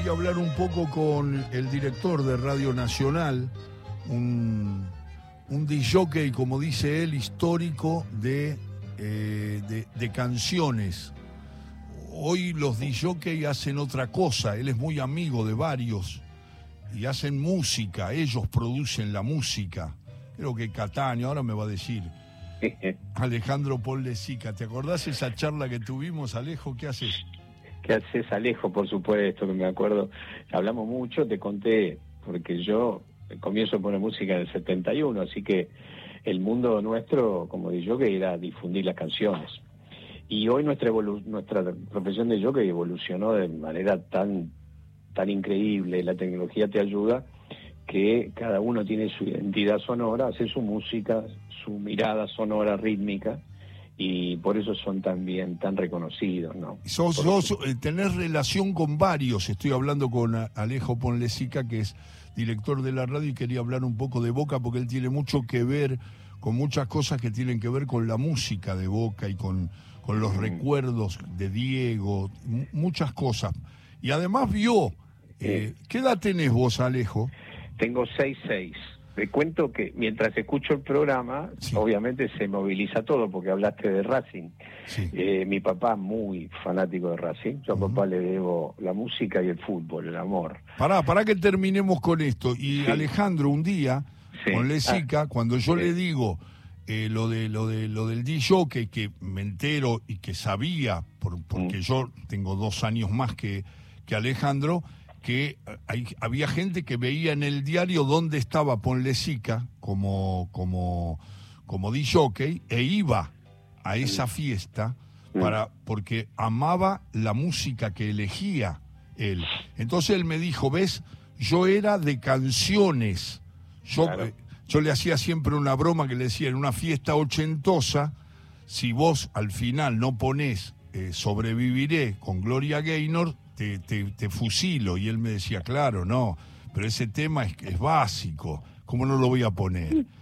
quería hablar un poco con el director de Radio Nacional, un, un disjockey, como dice él, histórico de, eh, de, de canciones. Hoy los disjockey hacen otra cosa, él es muy amigo de varios y hacen música, ellos producen la música. Creo que Cataño, ahora me va a decir. Alejandro Paul de Sica, ¿te acordás esa charla que tuvimos, Alejo? ¿Qué haces? ¿Qué haces, Alejo? Por supuesto que me acuerdo. Hablamos mucho, te conté, porque yo comienzo a poner música en el 71, así que el mundo nuestro, como de que era difundir las canciones. Y hoy nuestra nuestra profesión de jockey evolucionó de manera tan tan increíble, la tecnología te ayuda, que cada uno tiene su identidad sonora, hace su música, su mirada sonora, rítmica, y por eso son también tan reconocidos, ¿no? Sos, sos eh, tenés relación con varios, estoy hablando con Alejo Ponlesica, que es director de la radio, y quería hablar un poco de Boca, porque él tiene mucho que ver con muchas cosas que tienen que ver con la música de Boca y con, con los recuerdos de Diego, muchas cosas. Y además vio, eh, ¿qué edad tenés vos, Alejo? Tengo 6'6". Te cuento que mientras escucho el programa, obviamente se moviliza todo, porque hablaste de Racing. Eh, mi papá muy fanático de Racing. Yo a papá le debo la música y el fútbol, el amor. Pará, pará que terminemos con esto. Y Alejandro, un día, con Lesica, ah. cuando yo le digo eh, lo de lo de lo del DJ que, que me entero y que sabía, por, porque mm. yo tengo dos años más que, que Alejandro, que hay, había gente que veía en el diario dónde estaba Ponlesica como, como, como DJ e iba a esa fiesta para, porque amaba la música que elegía él. Entonces él me dijo, ves, yo era de canciones. Yo, eh, yo le hacía siempre una broma que le decía, en una fiesta ochentosa, si vos al final no ponés eh, Sobreviviré con Gloria Gaynor, te, fusilo. Y él me decía, claro, no, pero ese tema es, es básico, ¿cómo no lo voy a poner?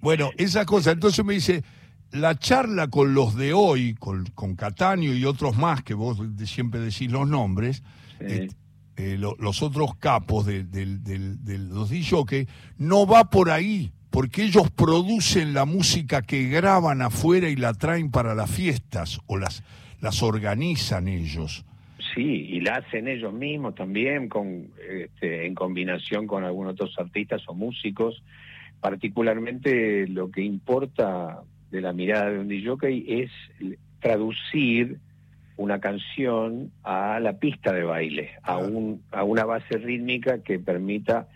Bueno, esa cosa, entonces me dice, la charla con los de hoy, con, con Cataño y otros más, que vos siempre decís los nombres, eh, los otros capos de, de, los DJ, no va por ahí, porque ellos producen la música que graban afuera y la traen para las fiestas o las, las organizan ellos. Sí, y la hacen ellos mismos también, con, este, en combinación con algunos otros artistas o músicos. Particularmente lo que importa de la mirada de un DJ es traducir una canción a la pista de baile, a, un, a una base rítmica que permita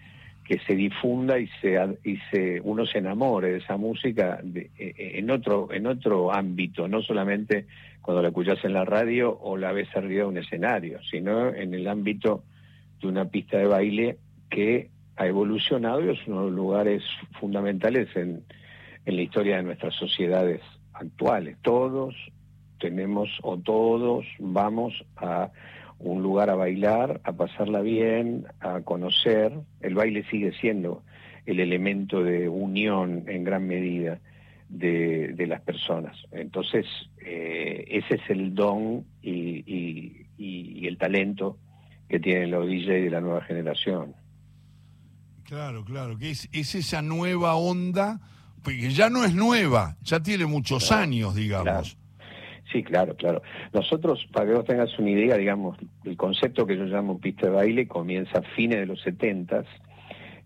que se difunda y se y se uno se enamore de esa música de, e, e, en otro en otro ámbito no solamente cuando la escuchas en la radio o la ves arriba de un escenario sino en el ámbito de una pista de baile que ha evolucionado y es uno de los lugares fundamentales en, en la historia de nuestras sociedades actuales todos tenemos o todos vamos a un lugar a bailar, a pasarla bien, a conocer. El baile sigue siendo el elemento de unión en gran medida de, las personas. Entonces, eh, ese es el don y, el talento que tienen los DJs de la nueva generación. Claro, claro, que es, esa nueva onda, porque ya no es nueva, ya tiene muchos años, digamos. Sí, claro, claro. Nosotros, para que vos tengas una idea, digamos, el concepto que yo llamo pista de baile comienza a fines de los setentas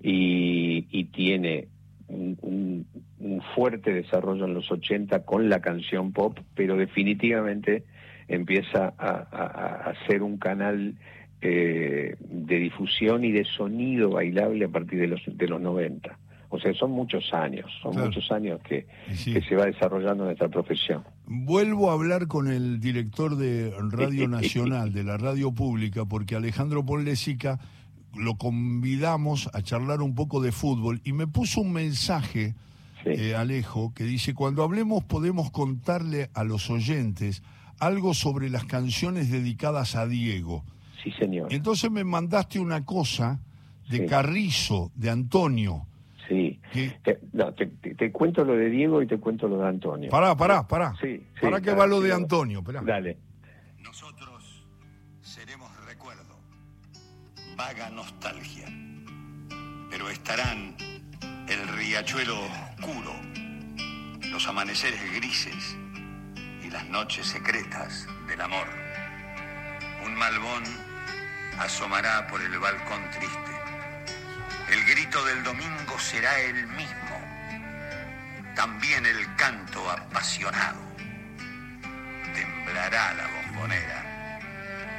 y, y tiene un, fuerte desarrollo en los 80 con la canción pop, pero definitivamente empieza a, a, ser un canal eh, de difusión y de sonido bailable a partir de los, de los 90. O sea, son muchos años, son muchos años que, se va desarrollando nuestra profesión. Vuelvo a hablar con el director de Radio Nacional, de la radio pública, porque Alejandro Ponlesica lo convidamos a charlar un poco de fútbol y me puso un mensaje, eh, Alejo, que dice, cuando hablemos podemos contarle a los oyentes algo sobre las canciones dedicadas a Diego. Sí, señor. Entonces me mandaste una cosa de Carrizo, de Antonio Sí. Te, no, te, cuento lo de Diego y te cuento lo de Antonio. Pará, pará, pará. Sí, ¿Para qué va lo de Antonio? Dale. Nosotros vaga nostalgia. Pero estarán el riachuelo oscuro, los amaneceres grises y las noches secretas del amor. Un malbón asomará por el balcón triste. El grito del domingo será el mismo, también el canto apasionado. Temblará la bombonera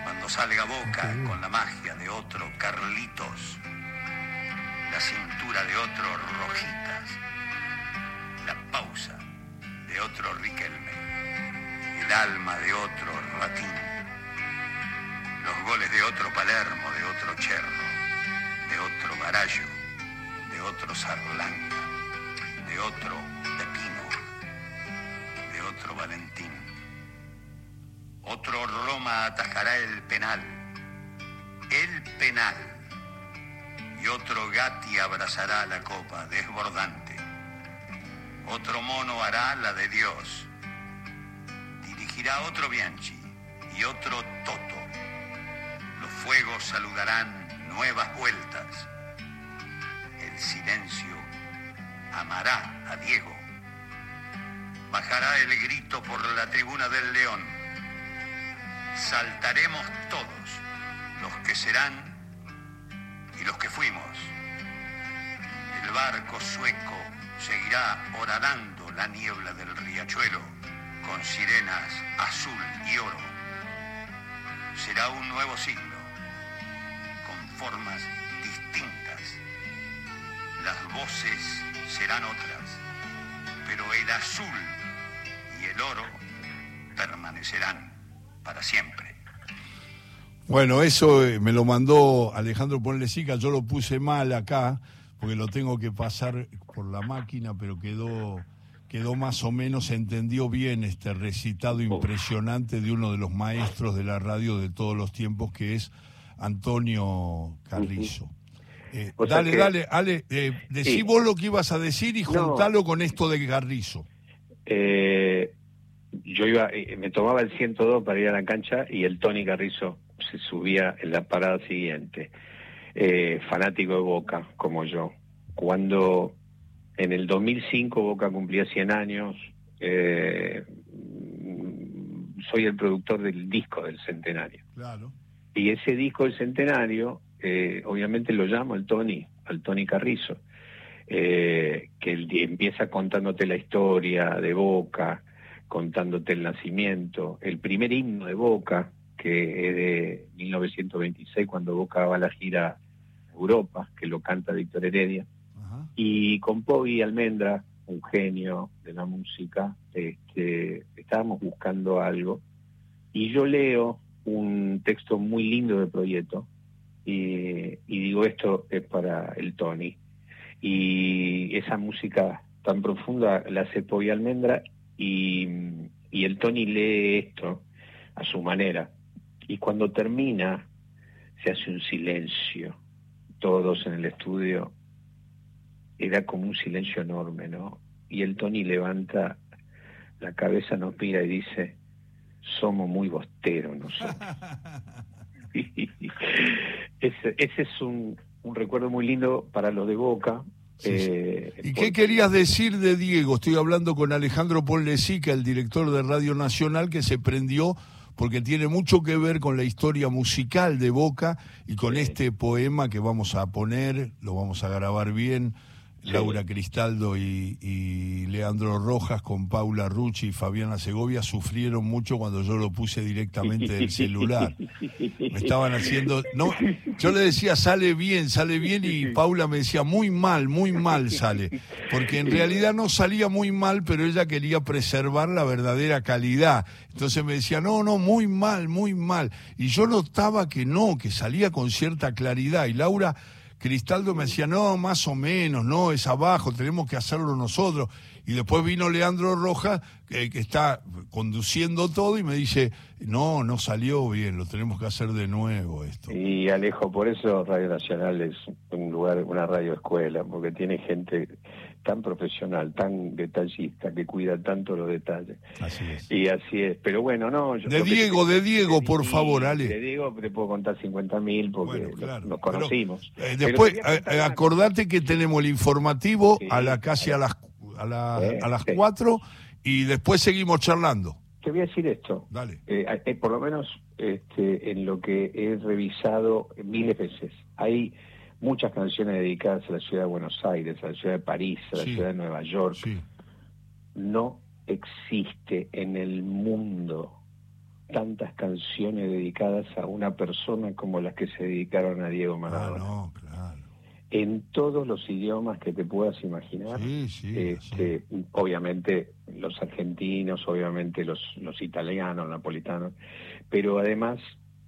cuando salga Boca con la magia de otro Carlitos, la cintura de otro Rojitas, la pausa de otro Riquelme, el alma de otro Ratín, los goles de otro Palermo, de otro Cherro, de otro Barallo, de otro Sarlanga, de otro Pepino, de otro Valentín. Otro Roma atajará el penal, el penal, y otro Gatti abrazará la copa desbordante. Otro mono hará la de Dios. Dirigirá otro Bianchi y otro Toto. Los fuegos saludarán nuevas vueltas. El silencio amará a Diego. Bajará el grito por la tribuna del León. Saltaremos todos, los que serán y los que fuimos. El barco sueco seguirá horadando la niebla del riachuelo con sirenas azul y oro. Será un nuevo siglo formas distintas. Las voces serán otras, pero el azul y el oro permanecerán para siempre. Bueno, eso eh, me lo mandó Alejandro Ponlesica, yo lo puse mal acá, porque lo tengo que pasar por la máquina, pero quedó, quedó más o menos, entendió bien este recitado impresionante de uno de los maestros de la radio de todos los tiempos, que es Antonio Carrizo. Eh, dale, dale, Ale, eh, decí vos lo que ibas a decir y juntalo con esto de Carrizo. Eh, yo iba, eh, me tomaba el 102 para ir a la cancha y el Tony Carrizo se subía en la parada siguiente. fanático de Boca, como yo. Cuando en el 2005 Boca cumplía 100 años, soy el productor del disco del centenario. Claro. Y ese disco del centenario, eh, obviamente lo llamo al Tony, al Tony Carrizo, eh, que empieza contándote la historia de Boca, contándote el nacimiento, el primer himno de Boca, que es de 1926, cuando Boca va a la gira Europa, que lo canta Víctor Heredia, y con Poggi Almendra, un genio de la música, este, estábamos buscando algo, y yo leo un texto muy lindo de proyecto y, digo esto es para el Tony y esa música tan profunda la hace Poi Almendra y, y el Tony lee esto a su manera y cuando termina se hace un silencio todos en el estudio era como un silencio enorme no y el Tony levanta la cabeza nos mira y dice somos muy bosteros nosotros. ese, ese, es un, un, recuerdo muy lindo para lo de Boca. Eh, ¿Y qué querías decir de Diego? Estoy hablando con Alejandro Ponlesica, el director de Radio Nacional, que se prendió porque tiene mucho que ver con la historia musical de Boca y con este poema que vamos a poner, lo vamos a grabar bien, Laura Cristaldo y, Leandro Rojas con Paula Rucci y Fabiana Segovia sufrieron mucho cuando yo lo puse directamente del celular. Me estaban haciendo, no, yo le decía sale bien, sale bien y Paula me decía muy mal, muy mal sale, porque en realidad no salía muy mal, pero ella quería preservar la verdadera calidad. Entonces me decía, no, no, muy mal, muy mal. Y yo notaba que no, que salía con cierta claridad. Y Laura Cristaldo me decía, no, más o menos, no, es abajo, tenemos que hacerlo nosotros. Y después vino Leandro Rojas, que, está conduciendo todo, y me dice, no, no salió bien, lo tenemos que hacer de nuevo esto. Y Alejo, por eso Radio Nacional es un lugar, una radio escuela, porque tiene gente tan profesional, tan detallista, que cuida tanto los detalles. Así es. Y así es. Pero bueno, no. de Diego, de Diego, por favor, Ale. De Diego te puedo contar 50 mil porque nos conocimos. Eh, después, eh, acordate que tenemos el informativo a la casi a las a, la, a las 4 y después seguimos charlando. Te voy a decir esto. Dale. Eh, por lo menos este, en lo que he revisado miles de veces. Hay muchas canciones dedicadas a la ciudad de Buenos Aires, a la ciudad de París, a la ciudad de Nueva York. No existe en el mundo tantas canciones dedicadas a una persona como las que se dedicaron a Diego Maradona. Ah, claro. En todos los idiomas que te puedas imaginar. Este, obviamente los argentinos, obviamente los, los italianos, napolitanos, pero además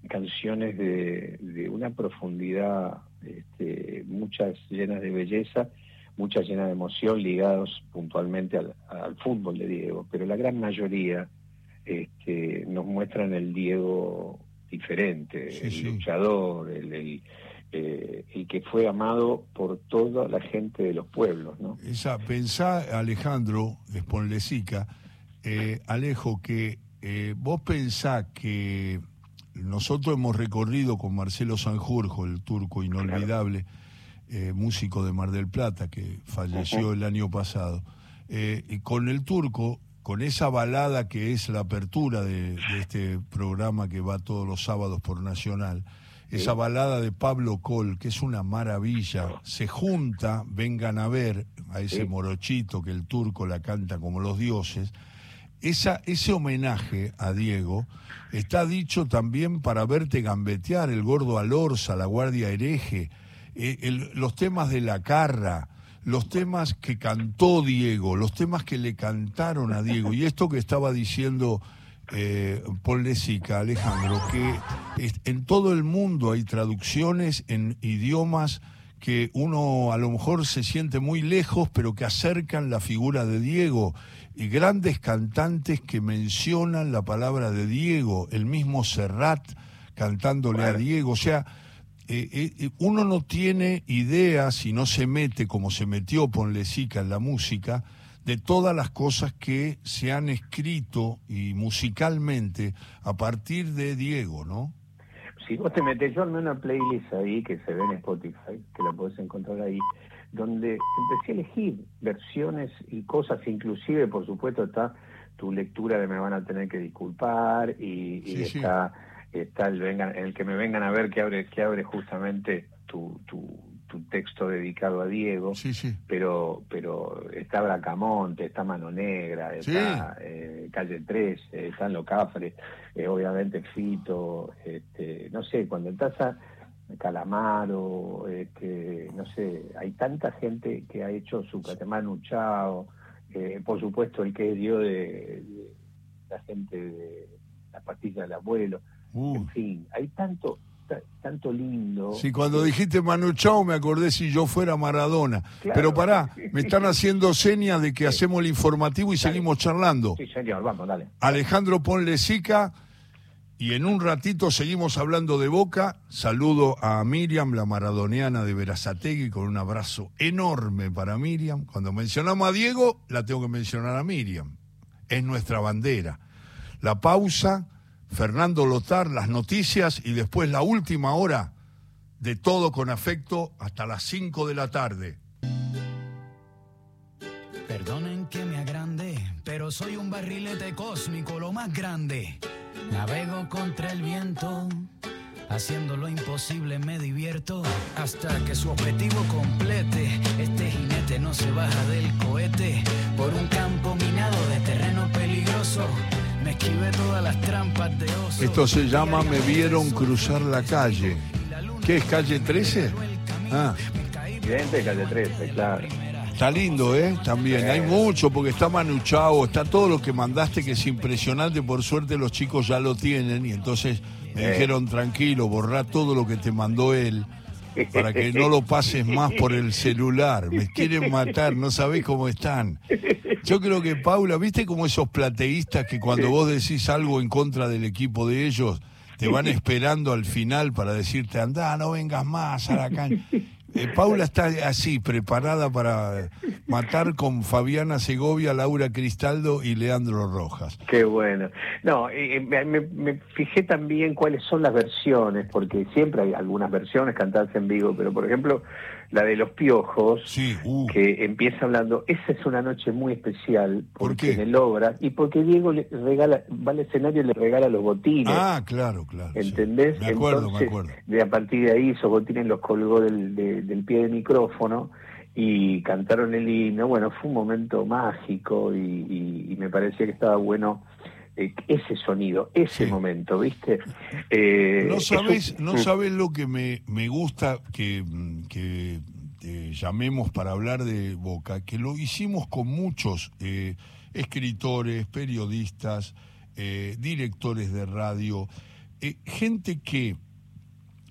canciones de, de una profundidad este, muchas llenas de belleza, muchas llenas de emoción, ligados puntualmente al, fútbol de Diego, pero la gran mayoría este, nos muestran el Diego diferente, el luchador, el, eh, el, que fue amado por toda la gente de los pueblos. ¿no? Esa, pensá, Alejandro Esponlecica, eh, Alejo, que eh, vos pensás que nosotros hemos recorrido con Marcelo Sanjurjo, el turco inolvidable, eh, músico de Mar del Plata, que falleció el año pasado, eh, y con el turco, con esa balada que es la apertura de, este programa que va todos los sábados por Nacional, esa balada de Pablo Col, que es una maravilla, se junta, vengan a ver a ese morochito que el turco la canta como los dioses, esa, ese homenaje a Diego está dicho también para verte gambetear, el gordo Alorza, la guardia hereje, eh, los temas de la carra, los temas que cantó Diego, los temas que le cantaron a Diego, y esto que estaba diciendo eh, Paul Lesica, Alejandro, que en todo el mundo hay traducciones en idiomas que uno a lo mejor se siente muy lejos, pero que acercan la figura de Diego. Y grandes cantantes que mencionan la palabra de Diego, el mismo Serrat cantándole a Diego, o sea, eh, eh, eh, uno no tiene idea si no se mete como se metió Ponlecica en la música, de todas las cosas que se han escrito y musicalmente a partir de Diego, ¿no? Si vos te metes, yo armé una playlist ahí que se ve en Spotify, que la podés encontrar ahí, donde empecé a elegir versiones y cosas, inclusive, por supuesto, está tu lectura de Me van a tener que disculpar y, está está el vengan el que me vengan a ver que abre que abre justamente tu, tu, tu texto dedicado a Diego sí, sí. pero pero está Bracamonte está Mano Negra está eh, Calle 3 eh, están Locafre eh, obviamente Fito este, no sé cuando estás a Calamaro, este, no sé, hay tanta gente que ha hecho su Catemano Chao, eh, por supuesto el que dio de, la gente de la pastilla del abuelo, uh. en fin, hay tanto tanto lindo. Sí, cuando dijiste Manu Chao me acordé si yo fuera Maradona. Pero pará, me están haciendo señas de que hacemos el informativo y seguimos charlando. Sí, señor, vamos, dale. Alejandro Ponle Sica y en un ratito seguimos hablando de Boca. Saludo a Miriam, la maradoniana de Verazategui, con un abrazo enorme para Miriam. Cuando mencionamos a Diego, la tengo que mencionar a Miriam. Es nuestra bandera. La pausa, Fernando Lotar, las noticias y después la última hora de todo con afecto hasta las 5 de la tarde. Perdonen que me agrande, pero soy un barrilete cósmico, lo más grande Navego contra el viento, haciendo lo imposible me divierto hasta que su objetivo complete. Este jinete no se baja del cohete por un campo minado de terreno peligroso. Me esquivé todas las trampas de oso. Esto se llama Me vieron cruzar la calle. ¿Qué es calle 13? Ah. calle 13, claro. Está lindo, ¿eh? También. Hay mucho, porque está Manuchao, está todo lo que mandaste, que es impresionante. Por suerte los chicos ya lo tienen y entonces me dijeron, tranquilo, borrá todo lo que te mandó él para que no lo pases más por el celular. Me quieren matar, no sabés cómo están. Yo creo que Paula, ¿viste como esos plateístas que cuando vos decís algo en contra del equipo de ellos, te van esperando al final para decirte, anda, no vengas más a la cancha? Eh, Paula está así, preparada para matar con Fabiana Segovia, Laura Cristaldo y Leandro Rojas. Qué bueno. No, eh, me, fijé también cuáles son las versiones, porque siempre hay algunas versiones cantadas en vivo, pero por ejemplo, la de los piojos, uh. que empieza hablando, esa es una noche muy especial, porque en el obra, y porque Diego le regala, va al escenario y le regala los botines. Ah, claro, claro. ¿Entendés? Me acuerdo, me acuerdo. De a partir de ahí esos botines los colgó del, del pie del micrófono y cantaron el himno. Bueno, fue un momento mágico y me parecía que estaba bueno ese sonido, ese momento, ¿viste? Eh, no sabes, no sabes lo que me, me gusta que, que llamemos para hablar de Boca, que lo hicimos con muchos eh, escritores, periodistas, directores de radio, gente que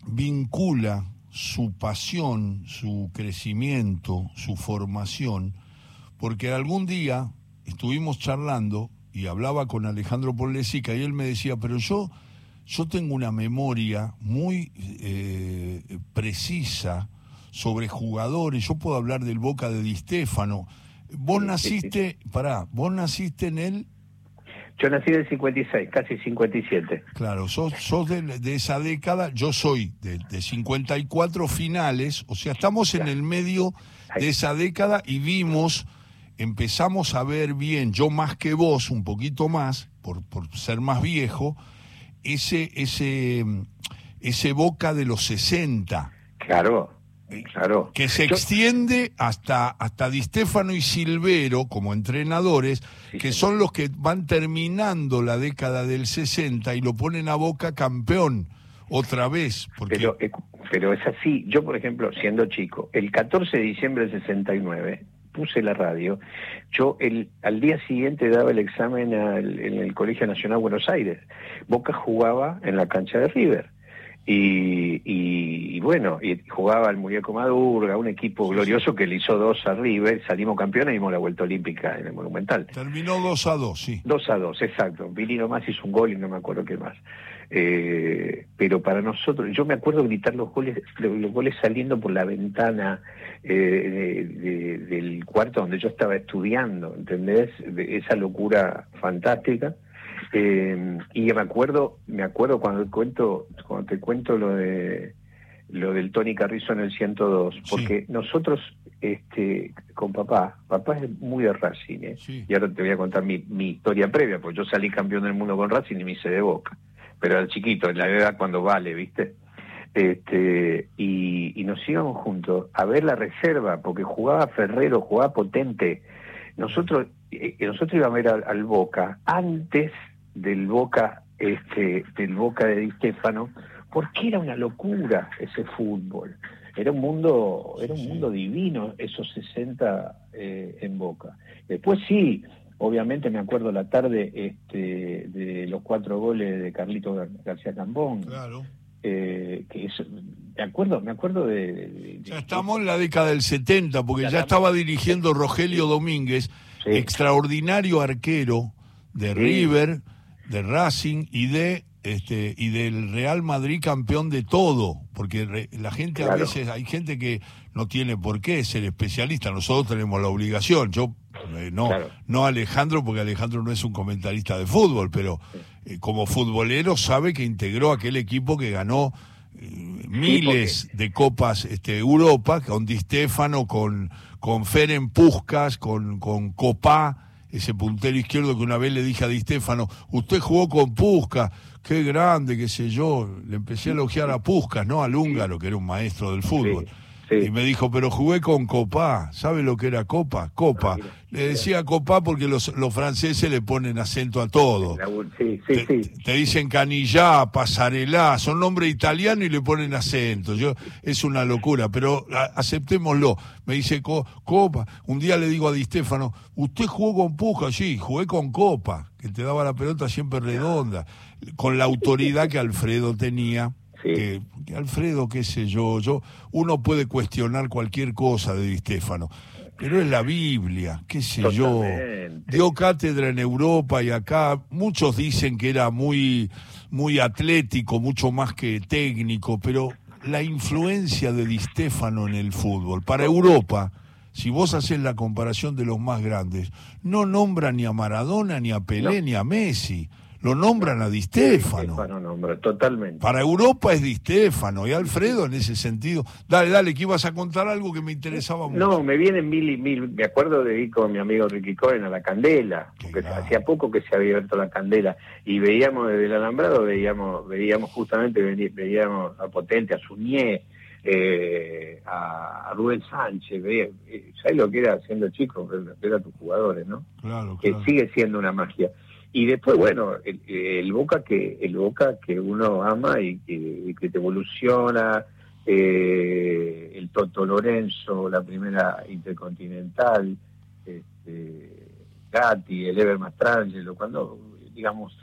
vincula su pasión, su crecimiento, su formación, porque algún día estuvimos charlando y hablaba con Alejandro Pollesica y él me decía, pero yo, yo tengo una memoria muy eh, precisa sobre jugadores, yo puedo hablar del Boca de Di Stefano. Vos naciste, pará, vos naciste en él... Yo nací del 56, casi 57. Claro, sos, sos de, de esa década, yo soy de, de 54 finales, o sea, estamos en el medio de esa década y vimos empezamos a ver bien, yo más que vos, un poquito más, por, por ser más viejo, ese, ese, ese boca de los 60. Claro, claro. Que se extiende hasta, hasta Di Stefano y Silvero como entrenadores, que son los que van terminando la década del 60 y lo ponen a boca campeón otra vez. Porque... Pero, eh, pero es así, yo por ejemplo, siendo chico, el 14 de diciembre del 69 puse la radio, yo el, al día siguiente daba el examen en el Colegio Nacional Buenos Aires. Boca jugaba en la cancha de River. Y, bueno, y jugaba el Muñeco Madurga, un equipo glorioso que le hizo dos a River, salimos campeones y dimos la vuelta olímpica en el Monumental. Terminó 2 a 2, sí. 2 a 2, exacto. Vilino más hizo un gol y no me acuerdo qué más. Eh, pero para nosotros, yo me acuerdo gritar los goles, los goles saliendo por la ventana eh, del cuarto donde yo estaba estudiando, ¿entendés? De esa locura fantástica. Eh, y me acuerdo, me acuerdo cuando te cuento, cuando te cuento lo de lo del Tony Carrizo en el 102, porque nosotros este con papá, papá es muy de Racing, ¿eh? y ahora te voy a contar mi, mi historia previa, porque yo salí campeón del mundo con Racing y me hice de boca pero era chiquito, en la edad cuando vale, ¿viste? Este, y, nos íbamos juntos a ver la reserva, porque jugaba Ferrero, jugaba potente. Nosotros, eh, nosotros íbamos a ver al, Boca antes del Boca, este, del Boca de Di Stefano, porque era una locura ese fútbol. Era un mundo, era un mundo divino esos 60 eh, en Boca. Después sí, Obviamente me acuerdo la tarde este, de los cuatro goles de Carlito García Cambón. Claro. Eh, que es, me acuerdo, me acuerdo de, ya estamos en la década del 70, porque ya, estaba dirigiendo Rogelio Domínguez, extraordinario arquero de River, de Racing y de este y del Real Madrid campeón de todo, porque la gente a veces hay gente que no tiene por qué ser especialista, nosotros tenemos la obligación. Yo eh, no, no Alejandro, porque Alejandro no es un comentarista de fútbol, pero eh, como futbolero sabe que integró aquel equipo que ganó eh, miles de copas este, Europa, con Di Stefano, con, con Feren Puskas, con, con Copá, ese puntero izquierdo que una vez le dije a Di Stefano, usted jugó con Puskas, qué grande, qué sé yo, le empecé a elogiar a Puskas, no al húngaro, que era un maestro del fútbol. Y me dijo, pero jugué con Copa. ¿Sabe lo que era Copa? Copa. Ah, le decía Copa porque los, los franceses le ponen acento a todo. Sí, sí, te, te, dicen canillá, pasarelá, son nombres italianos y le ponen acento. Yo, es una locura, pero aceptémoslo. Me dice Copa. Un día le digo a Di Stefano, ¿usted jugó con Puja? Sí, jugué con Copa, que te daba la pelota siempre redonda, con la autoridad que Alfredo tenía que, Alfredo, qué sé yo, yo, uno puede cuestionar cualquier cosa de Di Stefano, pero es la Biblia, qué sé yo. Dio cátedra en Europa y acá, muchos dicen que era muy, muy atlético, mucho más que técnico, pero la influencia de Di Stefano en el fútbol. Para Europa, si vos haces la comparación de los más grandes, no nombra ni a Maradona, ni a Pelé, ni a Messi lo nombran a Di Stefano. nombra, totalmente. Para Europa es Di Stefano y Alfredo en ese sentido. Dale, dale, que ibas a contar algo que me interesaba mucho. No, me vienen mil y mil. Me acuerdo de ir con mi amigo Ricky Cohen a la Candela, porque hacía poco que se había abierto la Candela y veíamos desde el alambrado, veíamos, veíamos justamente, veíamos a Potente, a Suñé. Eh, a, Rubén Sánchez, eh, ¿sabes lo que era siendo chico? Ver a tus jugadores, ¿no? Claro, claro. Que sigue siendo una magia. Y después, bueno, el, Boca que el Boca que uno ama y que, te evoluciona, eh, el Toto Lorenzo, la primera Intercontinental, este, Gatti, el Ever Mastrangelo, cuando, digamos,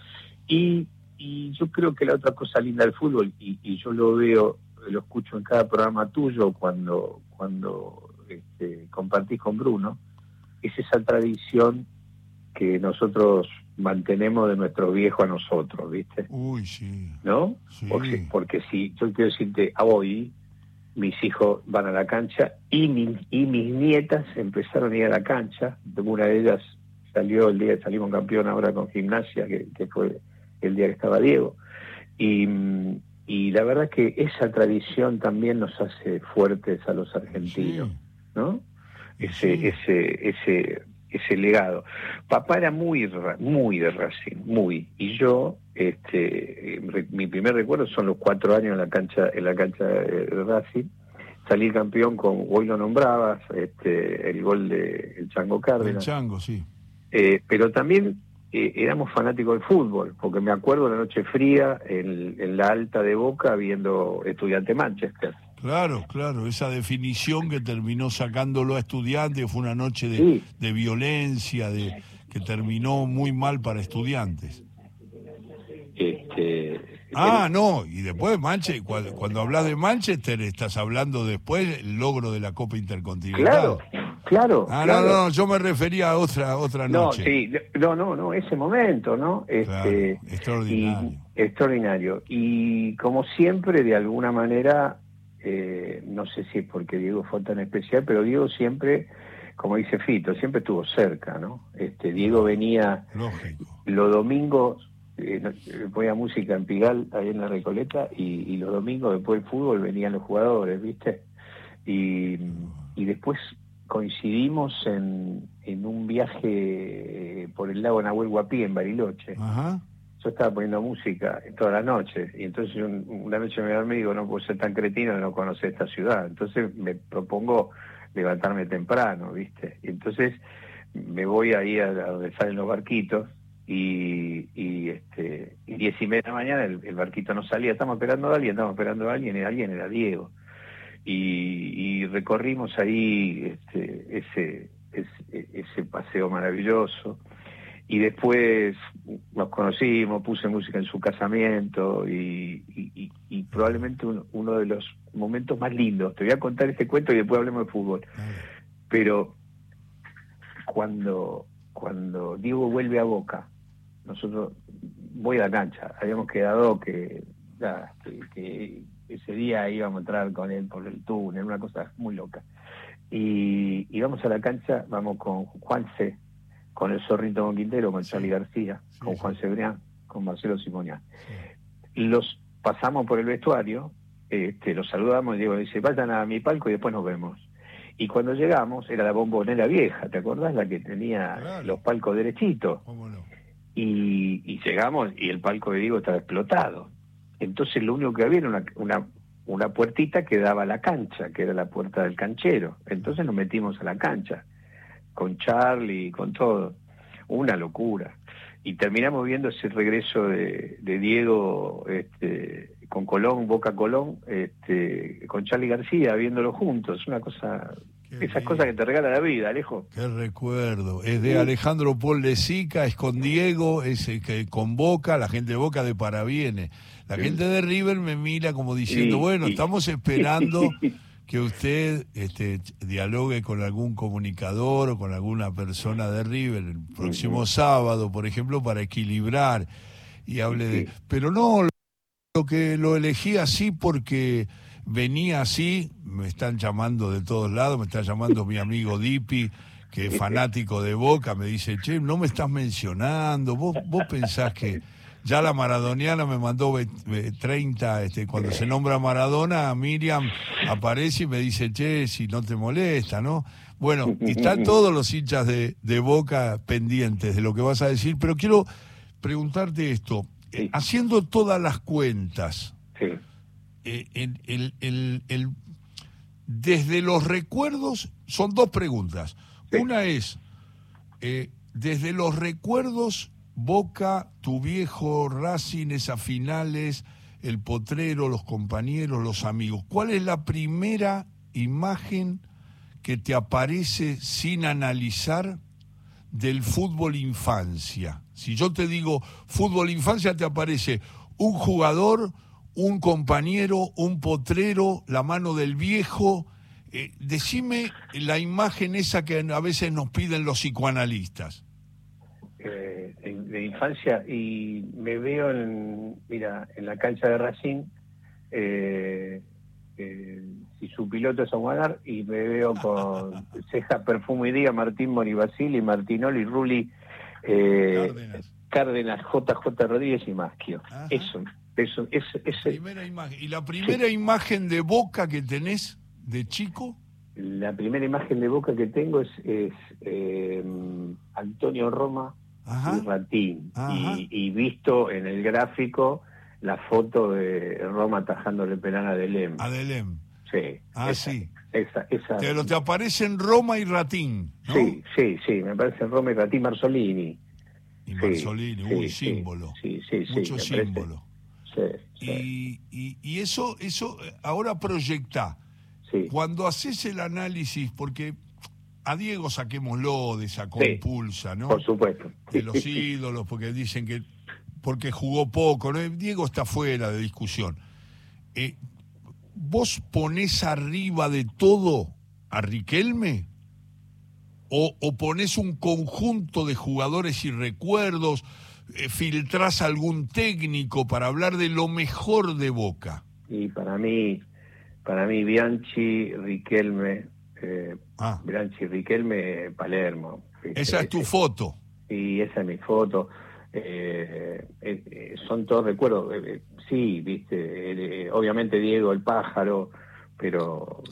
y, y yo creo que la otra cosa linda del fútbol, y, y yo lo veo, lo escucho en cada programa tuyo cuando, cuando este, compartís con Bruno, es esa tradición que nosotros mantenemos de nuestro viejo a nosotros, ¿viste? Uy, sí. ¿No? Porque, porque si yo quiero decirte, hoy mis hijos van a la cancha y, y mis nietas empezaron a ir a la cancha. Una de ellas salió el día que salimos campeón ahora con gimnasia, que, fue el día que estaba Diego. Y, y la verdad que esa tradición también nos hace fuertes a los argentinos, ¿no? Ese, ese, ese ese legado. Papá era muy, muy de Racing, muy. Y yo, este, mi primer recuerdo son los cuatro años en la cancha, en la cancha de Racing. Salí campeón con, hoy lo nombrabas, este, el gol de el Chango Cárdenas. El Chango, sí. Eh, pero también eh, éramos fanáticos del fútbol, porque me acuerdo la noche fría en, en la alta de Boca viendo Estudiante Manchester. Claro, claro, esa definición que terminó sacándolo a estudiantes fue una noche de, violencia, de que terminó muy mal para estudiantes. Este, ah, no, y después Manchester, cuando, hablas de Manchester estás hablando después el logro de la Copa Intercontinental. Claro, claro. Ah, no, no, yo me refería a otra otra noche. No, sí, no, no, no, ese momento, ¿no? Este, extraordinario. extraordinario. Y como siempre, de alguna manera, eh, no sé si es porque Diego fue tan especial, pero Diego siempre, como dice Fito, siempre estuvo cerca, ¿no? Este, Diego venía los domingos, eh, ponía música en Pigal, ahí en la Recoleta, y, los domingos después del fútbol venían los jugadores, ¿viste? Y, después coincidimos en, en un viaje por el lago Nahuel Guapí, en Bariloche. Ajá yo estaba poniendo música toda la noche y entonces una noche me dormí y digo, no puedo ser tan cretino de no conocer esta ciudad. Entonces me propongo levantarme temprano, ¿viste? Y entonces me voy ahí a, donde salen los barquitos y, y este y diez y media de la mañana el, barquito no salía, estamos esperando a alguien, estamos esperando a alguien y alguien era Diego. Y, recorrimos ahí este, ese, ese paseo maravilloso y después nos conocimos, puse música en su casamiento y, probablemente uno, de los momentos más lindos. Te voy a contar este cuento y después hablemos de fútbol. Pero cuando, cuando Diego vuelve a Boca, nosotros voy a la cancha, habíamos quedado que, que, ese día íbamos a entrar con él por el túnel, una cosa muy loca. Y, y vamos a la cancha, vamos con Juan C con el Zorrito con Quintero, con Charlie García, con Juan Cebrián, con Marcelo Simonián. Los pasamos por el vestuario, este, los saludamos y Diego dice, vayan a mi palco y después nos vemos. Y cuando llegamos, era la bombonera vieja, ¿te acordás? La que tenía los palcos derechitos. Y, llegamos y el palco de Diego estaba explotado. Entonces lo único que había era una, una, una puertita que daba a la cancha, que era la puerta del canchero. Entonces nos metimos a la cancha con Charlie, con todo. Una locura. Y terminamos viendo ese regreso de, Diego este, con Colón, Boca Colón, este, con Charlie García, viéndolo juntos. Una cosa esas cosas que te regala la vida, Alejo. Qué recuerdo. Es de Alejandro Paul de Sica, es con Diego, es el que convoca, la gente de Boca de Paraviene. La gente de River me mira como diciendo, bueno, estamos esperando que usted este, dialogue con algún comunicador o con alguna persona de River el próximo sábado, por ejemplo, para equilibrar y hable de... Pero no, lo que lo elegí así porque venía así, me están llamando de todos lados, me está llamando mi amigo Dipi, que es fanático de Boca, me dice, che, no me estás mencionando, vos, vos pensás que ya la maradoniana me mandó 30, este, cuando se nombra Maradona, Miriam aparece y me dice, che, si no te molesta, ¿no? Bueno, están todos los hinchas de, de Boca pendientes de lo que vas a decir, pero quiero preguntarte esto, haciendo todas las cuentas, eh, el, desde los recuerdos, son dos preguntas. Una es, eh, desde los recuerdos Boca, tu viejo Racing, esas finales, el potrero, los compañeros, los amigos. ¿Cuál es la primera imagen que te aparece sin analizar del fútbol infancia? Si yo te digo fútbol infancia, te aparece un jugador, un compañero, un potrero, la mano del viejo. Eh, decime la imagen esa que a veces nos piden los psicoanalistas de infancia y me veo en, mira, en la cancha de Racing, eh, eh, si su piloto es Aguadar, y me veo con Ceja Perfume y Día, Martín Moribasili, Martinoli, Ruli, eh, Cárdenas. JJ Rodríguez y Maschio. Eso, eso, eso, Primera imagen. ¿Y la primera imagen de Boca que tenés de chico? La primera imagen de Boca que tengo es, es Antonio Roma y Ratín. Y, visto en el gráfico la foto de Roma atajándole penal a Delem. A Delem. Sí. Ah, sí. Esa, esa... Pero te aparecen Roma y Ratín, Sí, sí, sí, me aparecen Roma y Ratín Marzolini. Y Marzolini, uy, símbolo. Sí, sí, sí. Mucho símbolo. Y, y, y, eso, eso eh, ahora proyecta. Cuando haces el análisis, porque a Diego saquémoslo de esa compulsa, ¿no? Por supuesto. De los ídolos, porque dicen que porque jugó poco, ¿no? Diego está fuera de discusión. Eh, ¿Vos ponés arriba de todo a Riquelme? ¿O, o ponés un conjunto de jugadores y recuerdos? Eh, ¿Filtrás algún técnico para hablar de lo mejor de Boca? Y para mí, para mí Bianchi, Riquelme, eh, ah. Riquelme, Palermo. Esa es tu foto. Sí, esa es mi foto. Eh, eh, eh, son todos recuerdos. sí, viste, obviamente Diego el pájaro, pero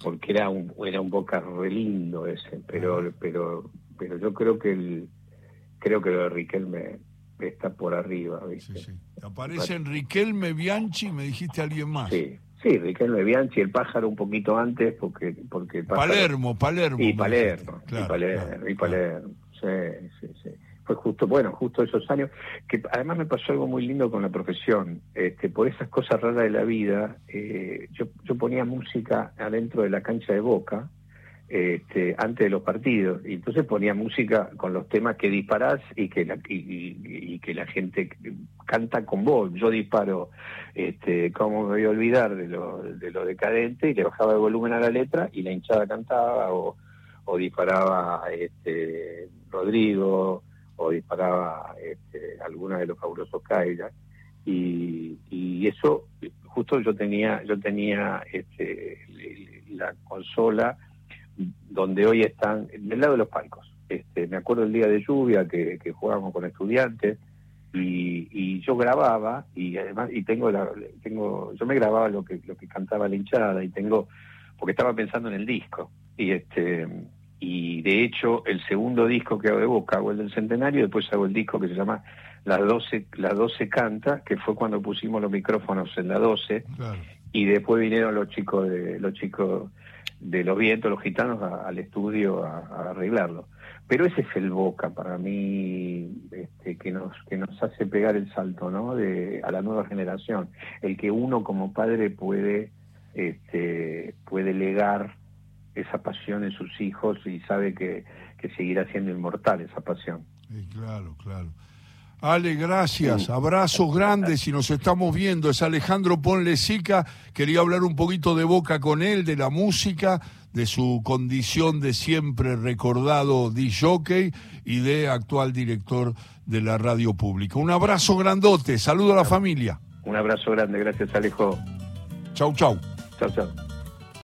porque era un era un Boca re lindo ese, pero pero pero yo creo que el creo que lo de Riquelme está por arriba, ¿viste? Sí, Aparecen Riquelme, Bianchi, me dijiste alguien más. Sí, Sí, Riquelme Bianchi, el pájaro un poquito antes, porque... porque Palermo, Palermo. Y Palermo, y Palermo, y Palermo. Sí, sí, sí. Fue justo, bueno, justo esos años, que además me pasó algo muy lindo con la profesión. Este, por esas cosas raras de la vida, eh, yo, yo ponía música adentro de la cancha de Boca, este, antes de los partidos. Y entonces ponía música con los temas que disparás y que la, y, que la gente canta con vos. Yo disparo, este, ¿cómo me voy a olvidar de lo, de lo decadente? Y le bajaba el volumen a la letra y la hinchada cantaba o, disparaba este, Rodrigo o disparaba este, alguna de los fabulosos Kaira. Y, y eso, justo yo tenía, yo tenía este, la consola donde hoy están, del lado de los palcos. Este, me acuerdo el día de lluvia que, que jugábamos con estudiantes y, y, yo grababa y además y tengo la, tengo yo me grababa lo que lo que cantaba la hinchada y tengo porque estaba pensando en el disco. Y este y de hecho el segundo disco que hago de Boca hago el del centenario después hago el disco que se llama las 12 las 12 canta que fue cuando pusimos los micrófonos en la 12 y después vinieron los chicos de los chicos de los vientos, los gitanos, al estudio a, arreglarlo. Pero ese es el Boca para mí este, que nos que nos hace pegar el salto, ¿no? De a la nueva generación, el que uno como padre puede este, puede legar esa pasión en sus hijos y sabe que, que seguirá siendo inmortal esa pasión. Claro, claro. Ale, gracias. Abrazos grandes y nos estamos viendo. Es Alejandro Ponlesica. Quería hablar un poquito de boca con él, de la música, de su condición de siempre recordado DJ y de actual director de la radio pública. Un abrazo grandote. Saludo a la familia. Un abrazo grande. Gracias, Alejo. Chau, chau. Chao, chao.